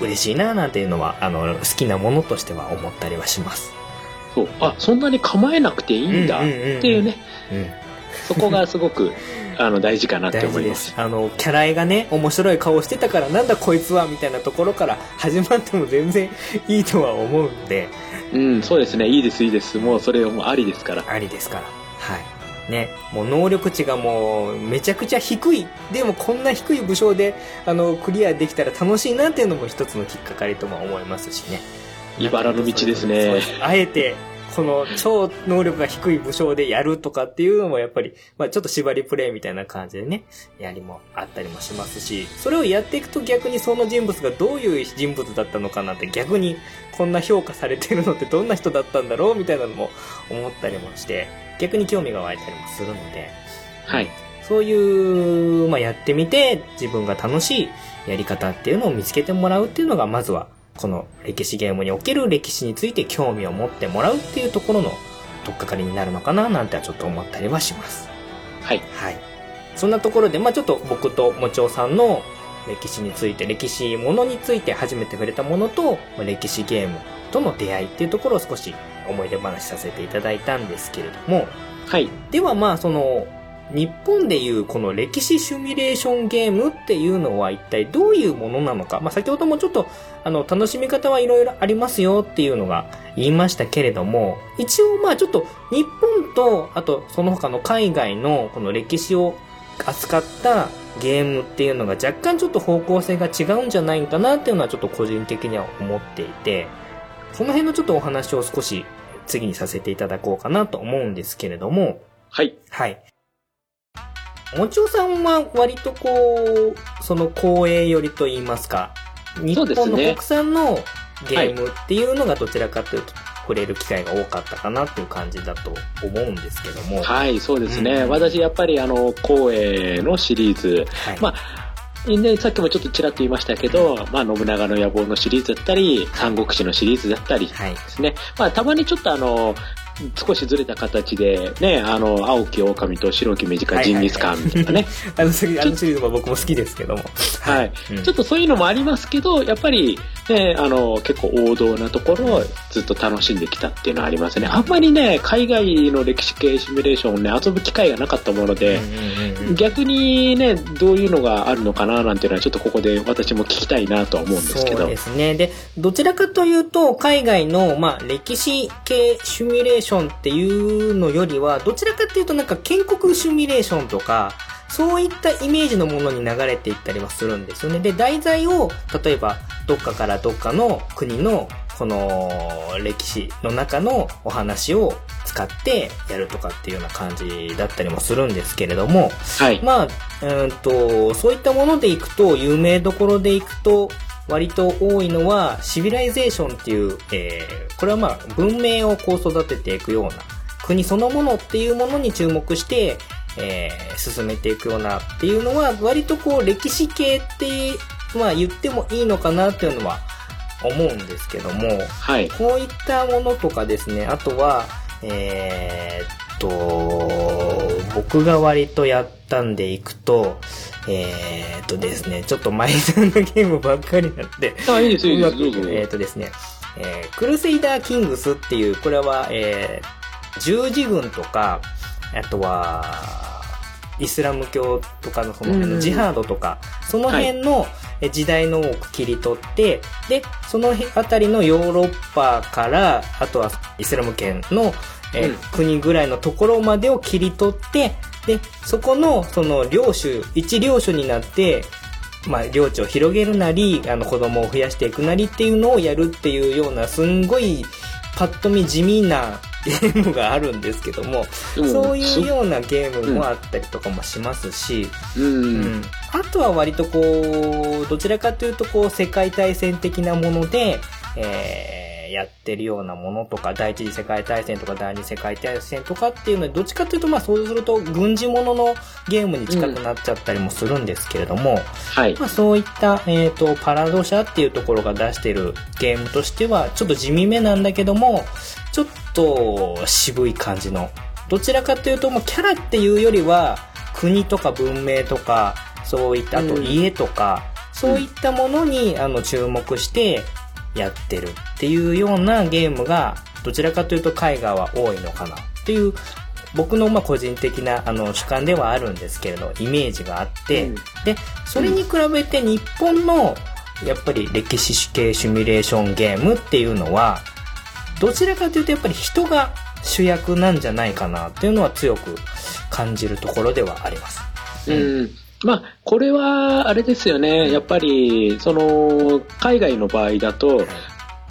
嬉しいななんていうのは、あの、好きなものとしては思ったりはします。そう。あ、そんなに構えなくていいんだっていうね。うん、そこがすごく あの大事かなって思います。あのキャラ絵がね面白い顔してたからなんだこいつはみたいなところから始まっても全然いいとは思うんで。うんそうですねいいですいいです。もうそれもありですからありですから。はい。ねもう能力値がもうめちゃくちゃ低い。でもこんな低い武将であのクリアできたら楽しいなっていうのも一つのきっかかりとも思いますしね。茨の道ですね。あえてこの超能力が低い武将でやるとかっていうのもやっぱり、まあちょっと縛りプレイみたいな感じでね、やりもあったりもしますし、それをやっていくと逆にその人物がどういう人物だったのかなって逆にこんな評価されてるのってどんな人だったんだろうみたいなのも思ったりもして、逆に興味が湧いたりもするので、はい。そういう、まあやってみて自分が楽しいやり方っていうのを見つけてもらうっていうのがまずはこの歴史ゲームにおける歴史について興味を持ってもらうっていうところの取っかかりになるのかななんてはちょっと思ったりはします。はい。はい。そんなところで、まあちょっと僕ともちおさんの歴史について、歴史ものについて初めて触れたものと、歴史ゲームとの出会いっていうところを少し思い出話させていただいたんですけれども、はい。ではまあその、日本でいうこの歴史シミュレーションゲームっていうのは一体どういうものなのか。まあ、先ほどもちょっとあの楽しみ方はいろいろありますよっていうのが言いましたけれども、一応まあちょっと日本とあとその他の海外のこの歴史を扱ったゲームっていうのが若干ちょっと方向性が違うんじゃないかなっていうのはちょっと個人的には思っていて、その辺のちょっとお話を少し次にさせていただこうかなと思うんですけれども、はい。はい。もちおさんは割とこう、その公営寄りと言いますか、日本の国産のゲームっていうのがどちらかというと、触れる機会が多かったかなっていう感じだと思うんですけども。はい、そうですね。うん、私、やっぱりあの、光栄のシリーズ、はい、まあ、ね、さっきもちょっとちらっと言いましたけど、まあ、信長の野望のシリーズだったり、三国志のシリーズだったりですね。はい、まあ、たまにちょっとあの、少しずれた形で、ね、あの、青き狼と白き短いジンギスカンみたいなね。あのシリーズも僕も好きですけども。はい、うん、ちょっとそういうのもありますけど、やっぱり、ね、あの、結構王道なところをずっと楽しんできたっていうのはありますね。あんまりね、海外の歴史系シミュレーションをね、遊ぶ機会がなかったもので、逆にね、どういうのがあるのかななんていうのはちょっとここで私も聞きたいなとは思うんですけど。そうですね。で、どちらかというと、海外の、まあ、歴史系シミュレーションションっていうのよりは、どちらかっていうとなんか建国シミュレーションとか、そういったイメージのものに流れていったりはするんですよね。で、題材を、例えば、どっかからどっかの国の、この、歴史の中のお話を使ってやるとかっていうような感じだったりもするんですけれども、はい。まあ、うんと、そういったものでいくと、有名どころでいくと、割と多いのは、シビライゼーションっていう、えー、これはまあ、文明をこう育てていくような、国そのものっていうものに注目して、えー、進めていくようなっていうのは、割とこう、歴史系って、まあ言ってもいいのかなっていうのは思うんですけども、はい。こういったものとかですね、あとは、えー、っと、僕が割とやったんでいくと、えー、っとですね、ちょっとマイナーなゲームばっかりなんで。あ、いいですいいです。えー、っとですね、えー、クルセイダーキングスっていう、これは、えー、十字軍とか、あとは、イスラム教とかのその辺のジハードとか、その辺の時代の多く切り取って、で、その辺りのヨーロッパから、あとはイスラム圏の、えーうん、国ぐらいのところまでを切り取って、で、そこの、その、領主、一領主になって、まあ、領地を広げるなり、あの、子供を増やしていくなりっていうのをやるっていうような、すんごい、パッと見地味な ゲームがあるんですけども、そういうようなゲームもあったりとかもしますし、うん、うん、あとは割とこう、どちらかというとこう、世界大戦的なもので、えーやってるようなものとか、第一次世界大戦とか第二次世界大戦とかっていうので、どっちかというと、まあそうすると軍事もののゲームに近くなっちゃったりもするんですけれども、うん、はい。まあそういった、えっ、ー、と、パラド社っていうところが出してるゲームとしては、ちょっと地味めなんだけども、と渋い感じの。どちらかというと、もうキャラっていうよりは、国とか文明とか、そういった、あと家とか、うん、そういったものに、あの、注目してやってるっていうようなゲームが、どちらかというと海外は多いのかなっていう、僕のまあ個人的なあの主観ではあるんですけれど、イメージがあって、うん、で、それに比べて日本のやっぱり歴史系シミュレーションゲームっていうのは、どちらかというとやっぱり人が主役なんじゃないかなっていうのは強く感じるところではあります。うん、まあ、これは、あれですよね。やっぱり、その、海外の場合だと、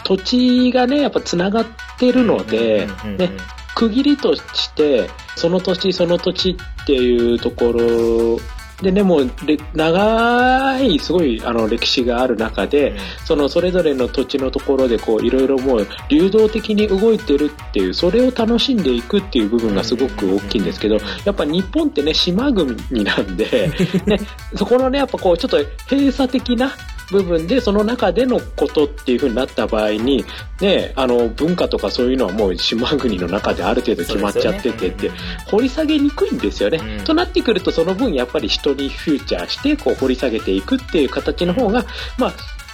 土地がね、やっぱ繋がってるので、ね、区切りとして、その土地その土地っていうところでね、もう、長い、すごい、あの、歴史がある中で、うん、その、それぞれの土地のところで、こう、いろいろもう、流動的に動いてるっていう、それを楽しんでいくっていう部分がすごく大きいんですけど、やっぱ日本ってね、島国なんで、ね、そこのね、やっぱこう、ちょっと閉鎖的な、部分でその中でのことっていうふうになった場合に、ね、あの文化とかそういうのはもう島国の中である程度決まっちゃっててって、掘り下げにくいんですよね、うん、となってくるとその分やっぱり人にフューチャーしてこう掘り下げていくっていう形の方が、まあ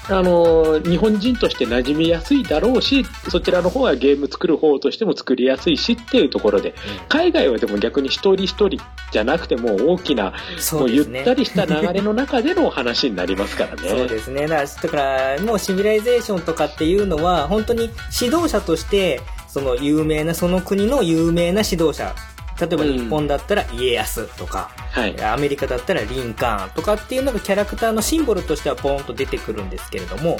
あの日本人として馴染みやすいだろうしそちらの方はゲーム作る方としても作りやすいしっていうところで、海外はでも逆に一人一人じゃなくても大きな、もうゆったりした流れの中での話になりますからね。そうですね。だからもうシミュライゼーションとかっていうのは本当に指導者としてその有名なその国の有名な指導者例えば日本だったら家康とか、はい、アメリカだったらリンカーンとかっていうのがキャラクターのシンボルとしてはポンと出てくるんですけれども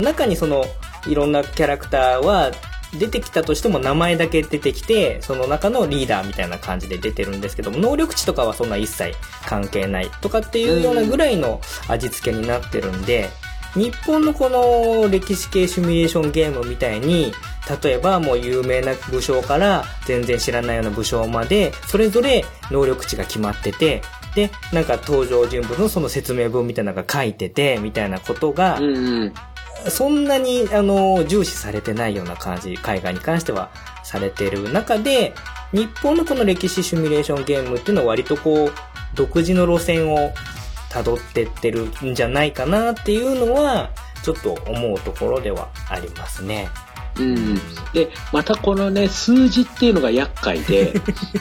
中にそのいろんなキャラクターは出てきたとしても名前だけ出てきてその中のリーダーみたいな感じで出てるんですけども能力値とかはそんな一切関係ないとかっていうようなぐらいの味付けになってるんで、日本のこの歴史系シミュレーションゲームみたいに例えばもう有名な武将から全然知らないような武将まで、それぞれ能力値が決まってて、で、なんか登場人物のその説明文みたいなのが書いてて、みたいなことが、そんなに、あの、重視されてないような感じ、海外に関してはされてる中で、日本のこの歴史シミュレーションゲームっていうのは割とこう、独自の路線を辿ってってるんじゃないかなっていうのは、ちょっと思うところではありますね。うん。で、またこのね、数字っていうのが厄介で、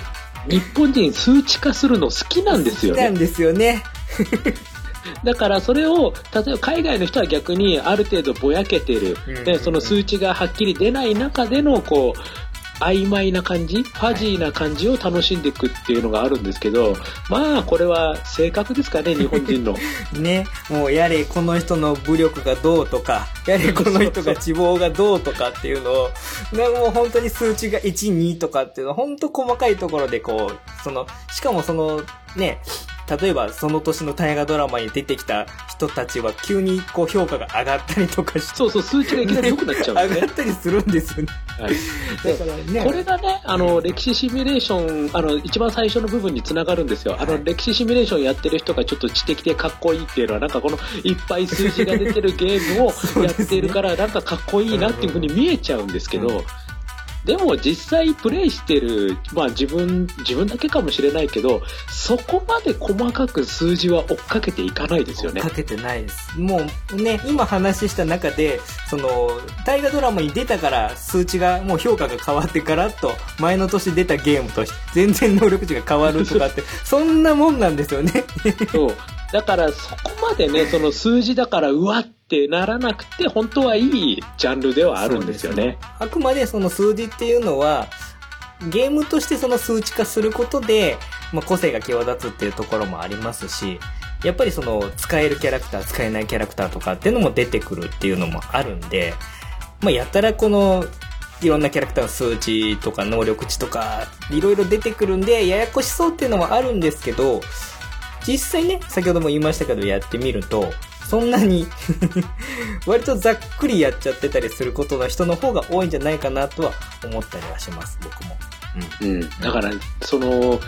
日本人数値化するの好きなんですよね。好きなんですよね。だからそれを、例えば海外の人は逆にある程度ぼやけてる。で、その数値がはっきり出ない中での、こう、曖昧な感じ、ファジーな感じを楽しんでいくっていうのがあるんですけど、まあ、これは性格ですかね、日本人の。ね、もうやれこの人の武力がどうとか、やれこの人が脂肪がどうとかっていうのを、ね、もう本当に数値が1、2とかっていうのは、本当細かいところでこう、その、しかもその、ね、例えばその年の大河ドラマに出てきた人たちは急にこう評価が上がったりとかして。そうそう、数値がいきなり良くなっちゃう、ね、上がったりするんですよね。はい。だからね。これがね、あの、歴史シミュレーション、あの、一番最初の部分につながるんですよ。あの、歴史シミュレーションやってる人がちょっと知的でかっこいいっていうのは、なんかこのいっぱい数字が出てるゲームをやってるから、なんかかっこいいなっていうふうに見えちゃうんですけど、でも実際プレイしてる、まあ自分、自分だけかもしれないけど、そこまで細かく数字は追っかけていかないですよね。追っかけてないです。もうね、今話した中で、その、大河ドラマに出たから数値が、もう評価が変わってガラッと前の年出たゲームとして全然能力値が変わるとかって、そんなもんなんですよね。そう。だからそこまでね、その数字だからうわっってならなくて、本当はいいジャンルではあるんですよね。ねあくまでその数字っていうのは、ゲームとしてその数値化することで、まあ、個性が際立つっていうところもありますし、やっぱりその使えるキャラクター、使えないキャラクターとかっていうのも出てくるっていうのもあるんで、まあ、やたらこの、いろんなキャラクターの数値とか能力値とか、いろいろ出てくるんで、ややこしそうっていうのもあるんですけど、実際ね、先ほども言いましたけどやってみると、そんなに 割とざっくりやっちゃってたりすることの人の方が多いんじゃないかなとは思ったりはします、僕も。うん。うん、だから、その、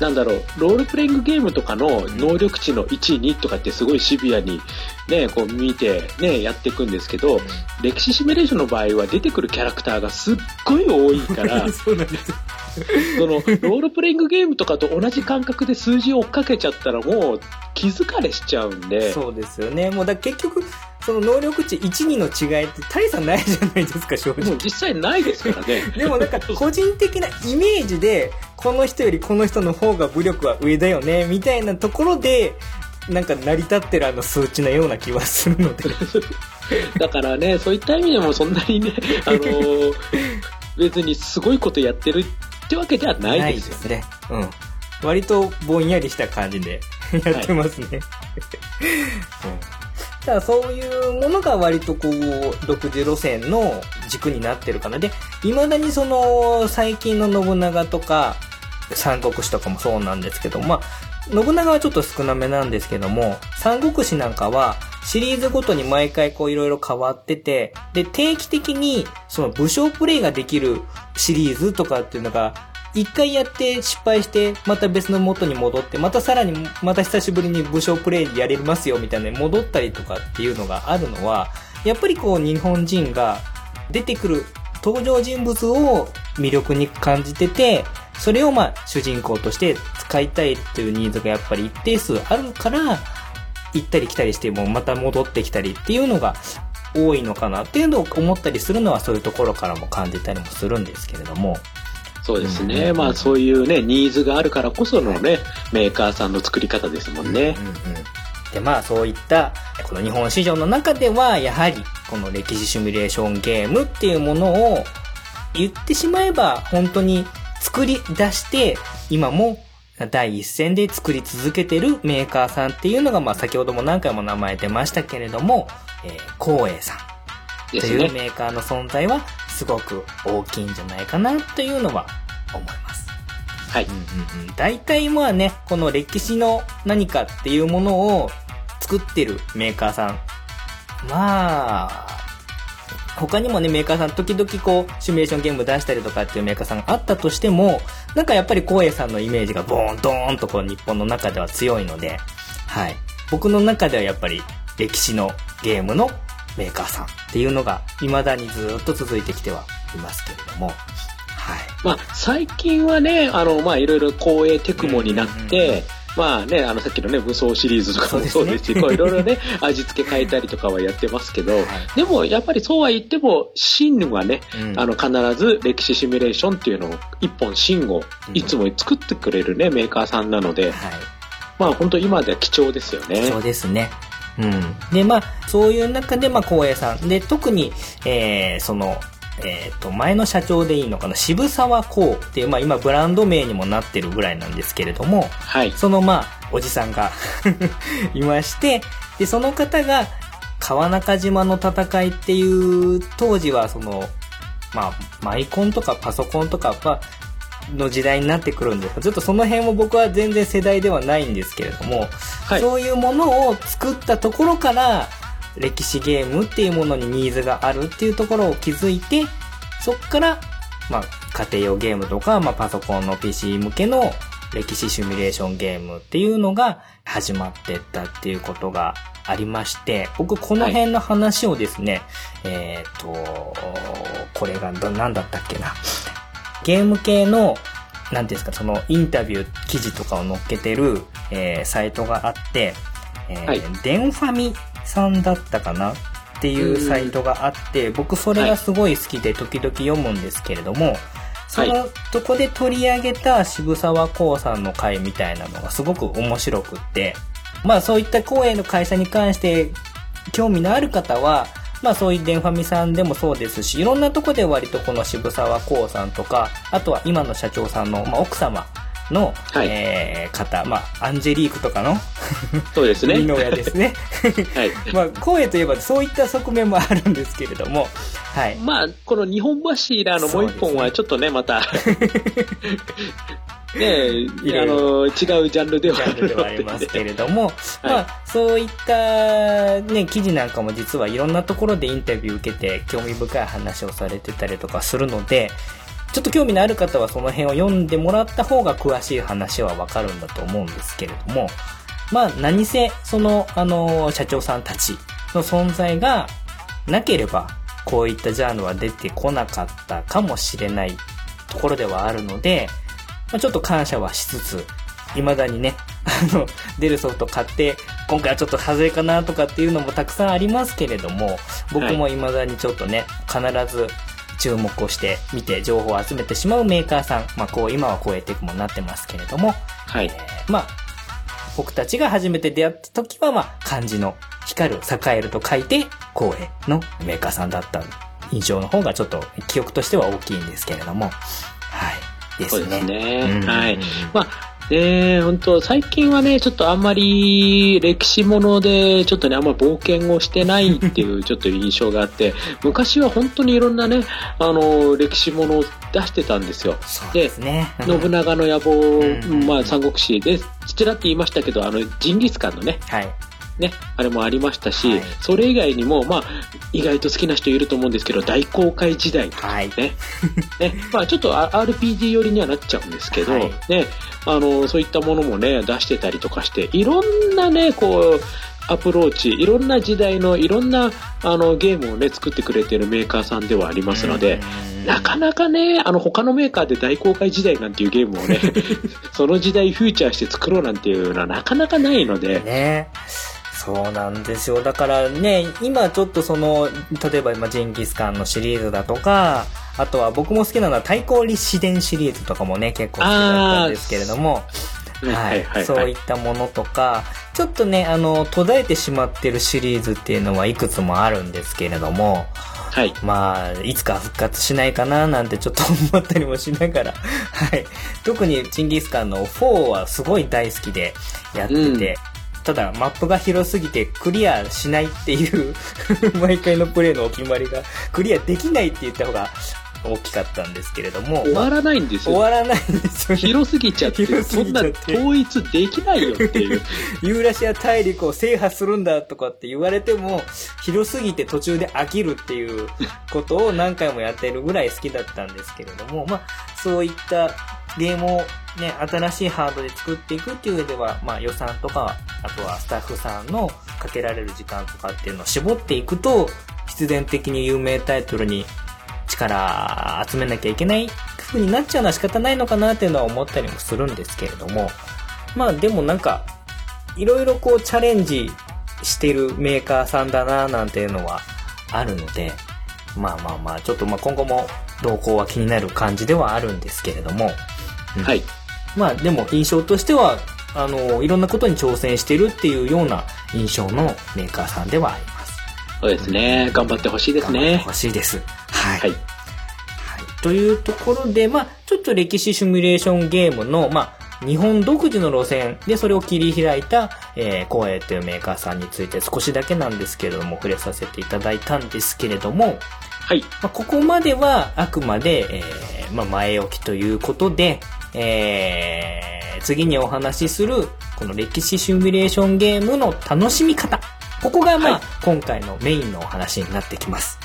なんだろう、ロールプレイングゲームとかの能力値の1、2とかってすごいシビアにね、こう見てね、やっていくんですけど、歴史シミュレーションの場合は出てくるキャラクターがすっごい多いから、そうなんです その、ロールプレイングゲームとかと同じ感覚で数字を追っかけちゃったらもう気づかれしちゃうんで。そうですよね。もうだ結局、その能力値1、2の違いって大差ないじゃないですか、正直。もう実際ないですからね。でもなんか 個人的なイメージで、この人よりこの人の方が武力は上だよね、みたいなところで、なんか成り立ってるあの数値のような気はするので。だからね、そういった意味でもそんなにね、あのー、別にすごいことやってるってわけではないですよね。ねうん。割とぼんやりした感じでやってますね。はい、うんだからそういうものが割とこう、独自路線の軸になってるかな。で、未だにその、最近の信長とか、三国志とかもそうなんですけど、まあ、信長はちょっと少なめなんですけども、三国志なんかは、シリーズごとに毎回こういろいろ変わってて、で、定期的にその武将プレイができるシリーズとかっていうのが一回やって失敗して、また別の元に戻って、またさらに、また久しぶりに武将プレイやれますよみたいな戻ったりとかっていうのがあるのは、やっぱりこう日本人が出てくる登場人物を魅力に感じてて、それをまあ主人公として使いたいっていうニーズがやっぱり一定数あるから、行ったり来たりしてもまた戻ってきたりっていうのが多いのかなっていうのを思ったりするのはそういうところからも感じたりもするんですけれども。そうですね、うん、まあそういうねニーズがあるからこそのね、メーカーさんの作り方ですもんね。うんうんうんでまあそういったこの日本市場の中ではやはりこの歴史シミュレーションゲームっていうものを言ってしまえば本当に作り出して今も第一線で作り続けてるメーカーさんっていうのがまあ先ほども何回も名前出ましたけれども、えー、光栄さんというメーカーの存在はすごく大きいんじゃないかなというのは思います。はい。うんうん、大体まあね、この歴史の何かっていうものを作ってるメーカーさん。まあ、他にもね、メーカーさん時々こう、シミュレーションゲーム出したりとかっていうメーカーさんがあったとしても、なんかやっぱり光栄さんのイメージがボーンドーンとこう日本の中では強いので、はい。僕の中ではやっぱり歴史のゲームのメーカーさんっていうのが未だにずっと続いてきてはいますけれども、はい。まあ、最近はね、あの、まあ、いろいろ光栄テクモになって、まあね、あの、さっきのね、武装シリーズとかもそうですし、こういろいろね、味付け変えたりとかはやってますけど、はい、でも、やっぱりそうは言っても、真はね、うん、あの、必ず歴史シミュレーションっていうのを、一本真をいつも作ってくれるね、メーカーさんなので、はい、まあ、本当今では貴重ですよね。そうですね。うん。で、まあ、そういう中で、まあ、光栄さん。で、特に、えー、その、えっ、ー、と、前の社長でいいのかな、渋沢光っていう、まあ今ブランド名にもなってるぐらいなんですけれども、はい。そのまあ、おじさんが いまして、で、その方が、川中島の戦いっていう、当時はその、まあ、マイコンとかパソコンとか、まあ、の時代になってくるんです。ちょっとその辺も僕は全然世代ではないんですけれども、はい、そういうものを作ったところから歴史ゲームっていうものにニーズがあるっていうところを気づいてそっから、まあ、家庭用ゲームとか、まあ、パソコンの PC 向けの歴史シミュレーションゲームっていうのが始まってったっていうことがありまして、僕この辺の話をですね、はい、えっ、と、これが何だったっけな。ゲーム系の、なんですか、そのインタビュー記事とかを載っけてる、えー、サイトがあって、えーはい、デンファミさんだったかなっていうサイトがあって、僕それがすごい好きで時々読むんですけれども、そのとこで取り上げた渋沢光さんの回みたいなのがすごく面白くって、まあそういった公営の会社に関して興味のある方は、まあそういうデンファミさんでもそうですし、いろんなとこで割とこの渋沢光さんとか、あとは今の社長さんの、まあ、奥様の、はい、えー、方、まあ、アンジェリークとかのそうですね。の親ですね。はい。まあ、声といえばそういった側面もあるんですけれども、はい。まあ、この日本柱のもう一本はちょっとね、また ねあの、違うジャンルではありますけれども、はい、まあ、そういったね、記事なんかも実はいろんなところでインタビュー受けて興味深い話をされてたりとかするので、ちょっと興味のある方はその辺を読んでもらった方が詳しい話はわかるんだと思うんですけれども、まあ何せ、その、あの、社長さんたちの存在がなければ、こういったジャンルは出てこなかったかもしれないところではあるので、まあ、ちょっと感謝はしつつ、未だにね、あの、出るソフト買って、今回はちょっと外れかなとかっていうのもたくさんありますけれども、僕も未だにちょっとね、必ず注目をして見て情報を集めてしまうメーカーさん、まあこう、今はこうやっていくもなってますけれども、はい。えー、まあ、僕たちが初めて出会った時は、まあ、漢字の光る、栄えると書いて、光栄のメーカーさんだった印象の方がちょっと記憶としては大きいんですけれども、はい。ですね。そうですね。うん、はい。まあね本当最近はね、ちょっとあんまり歴史もので、ちょっとね、あんま冒険をしてないっていう ちょっと印象があって、昔は本当にいろんなね、あの、歴史ものを出してたんですよ。で、ね、信長の野望、うん、まあ、三国志で、ちらって言いましたけど、あの、ジンギスカンのね、はい。ね、あれもありましたし、はい、それ以外にも、まあ、意外と好きな人いると思うんですけど、大航海時代とかね、はい、ね。まあ、ちょっと RPG 寄りにはなっちゃうんですけど、はい、ね、あの、そういったものもね、出してたりとかして、いろんなね、こう、アプローチ、いろんな時代のいろんなあのゲームをね、作ってくれてるメーカーさんではありますので、なかなかね、あの他のメーカーで大公開時代なんていうゲームをね、その時代フューチャーして作ろうなんていうのはなかなかないので、ねそうなんですよ。だからね、今ちょっとその、例えば今ジンギスカンのシリーズだとか、あとは僕も好きなのは対抗立志伝シリーズとかもね、結構好きだったんですけれども、はい、はい、そういったものとか、ちょっとね、あの、途絶えてしまってるシリーズっていうのはいくつもあるんですけれども、はい。まあ、いつか復活しないかななんてちょっと思ったりもしながら、はい。特にチンギスカンの4はすごい大好きでやってて、うんただマップが広すぎてクリアしないっていう 毎回のプレイのお決まりがクリアできないって言った方が大きかったんですけれども。終わらないんですよ。終わらないんですよ、ね、広すぎちゃって、そんな統一できないよっていう。ユーラシア大陸を制覇するんだとかって言われても、広すぎて途中で飽きるっていうことを何回もやってるぐらい好きだったんですけれども、まあ、そういったゲームをね、新しいハードで作っていくっていう上では、まあ予算とか、あとはスタッフさんのかけられる時間とかっていうのを絞っていくと、必然的に有名タイトルに力集めなきゃいけない風になっちゃうのは仕方ないのかなっていうのは思ったりもするんですけれども、まあでもなんか、いろいろこうチャレンジしてるメーカーさんだななんていうのはあるので、まあまあまあ、ちょっとまあ今後も動向は気になる感じではあるんですけれども、はい。まあでも印象としては、あの、いろんなことに挑戦してるっていうような印象のメーカーさんではあります。そうですね。頑張ってほしいですね。頑張ってほしいです。はい。はい。はい、というところで、まあちょっと歴史シミュレーションゲームの、まあ日本独自の路線でそれを切り開いた、えー、光栄というメーカーさんについて少しだけなんですけれども触れさせていただいたんですけれども、はい。まあ、ここまではあくまで、えー、まあ、前置きということで、えー、次にお話しする、この歴史シミュレーションゲームの楽しみ方。ここが、まあ、はい、今回のメインのお話になってきます。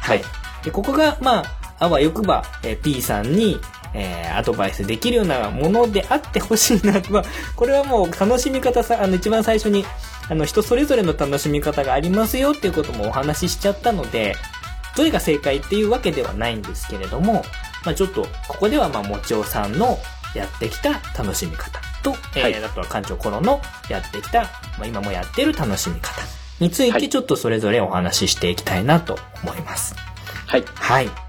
はい。で、ここが、まあ、あわよくば、えー、P さんに、えー、アドバイスできるようなものであってほしいな。まあ、これはもう楽しみ方さ、あの、一番最初に、あの、人それぞれの楽しみ方がありますよっていうこともお話ししちゃったので、どれが正解っていうわけではないんですけれども、まあ、ちょっと、ここでは、まあ、もちおさんのやってきた楽しみ方と、はい、えー、あとは館長頃のやってきた、まあ、今もやってる楽しみ方について、ちょっとそれぞれお話ししていきたいなと思います。はい。はい。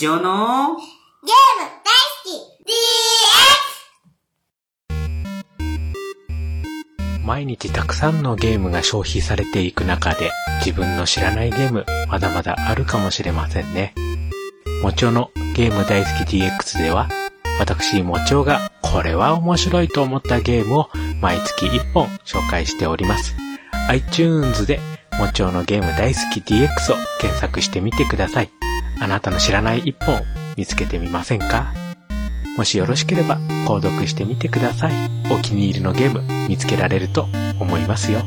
ちおのゲーム大好き DX! 毎日たくさんのゲームが消費されていく中で自分の知らないゲームまだまだあるかもしれませんね。もちおのゲーム大好き DX では、私、もちおがこれは面白いと思ったゲームを毎月1本紹介しております。iTunes でもちおのゲーム大好き DX を検索してみてください。あなたの知らない1本見つけてみませんか？もしよろしければ購読してみてください。お気に入りのゲーム見つけられると思いますよ。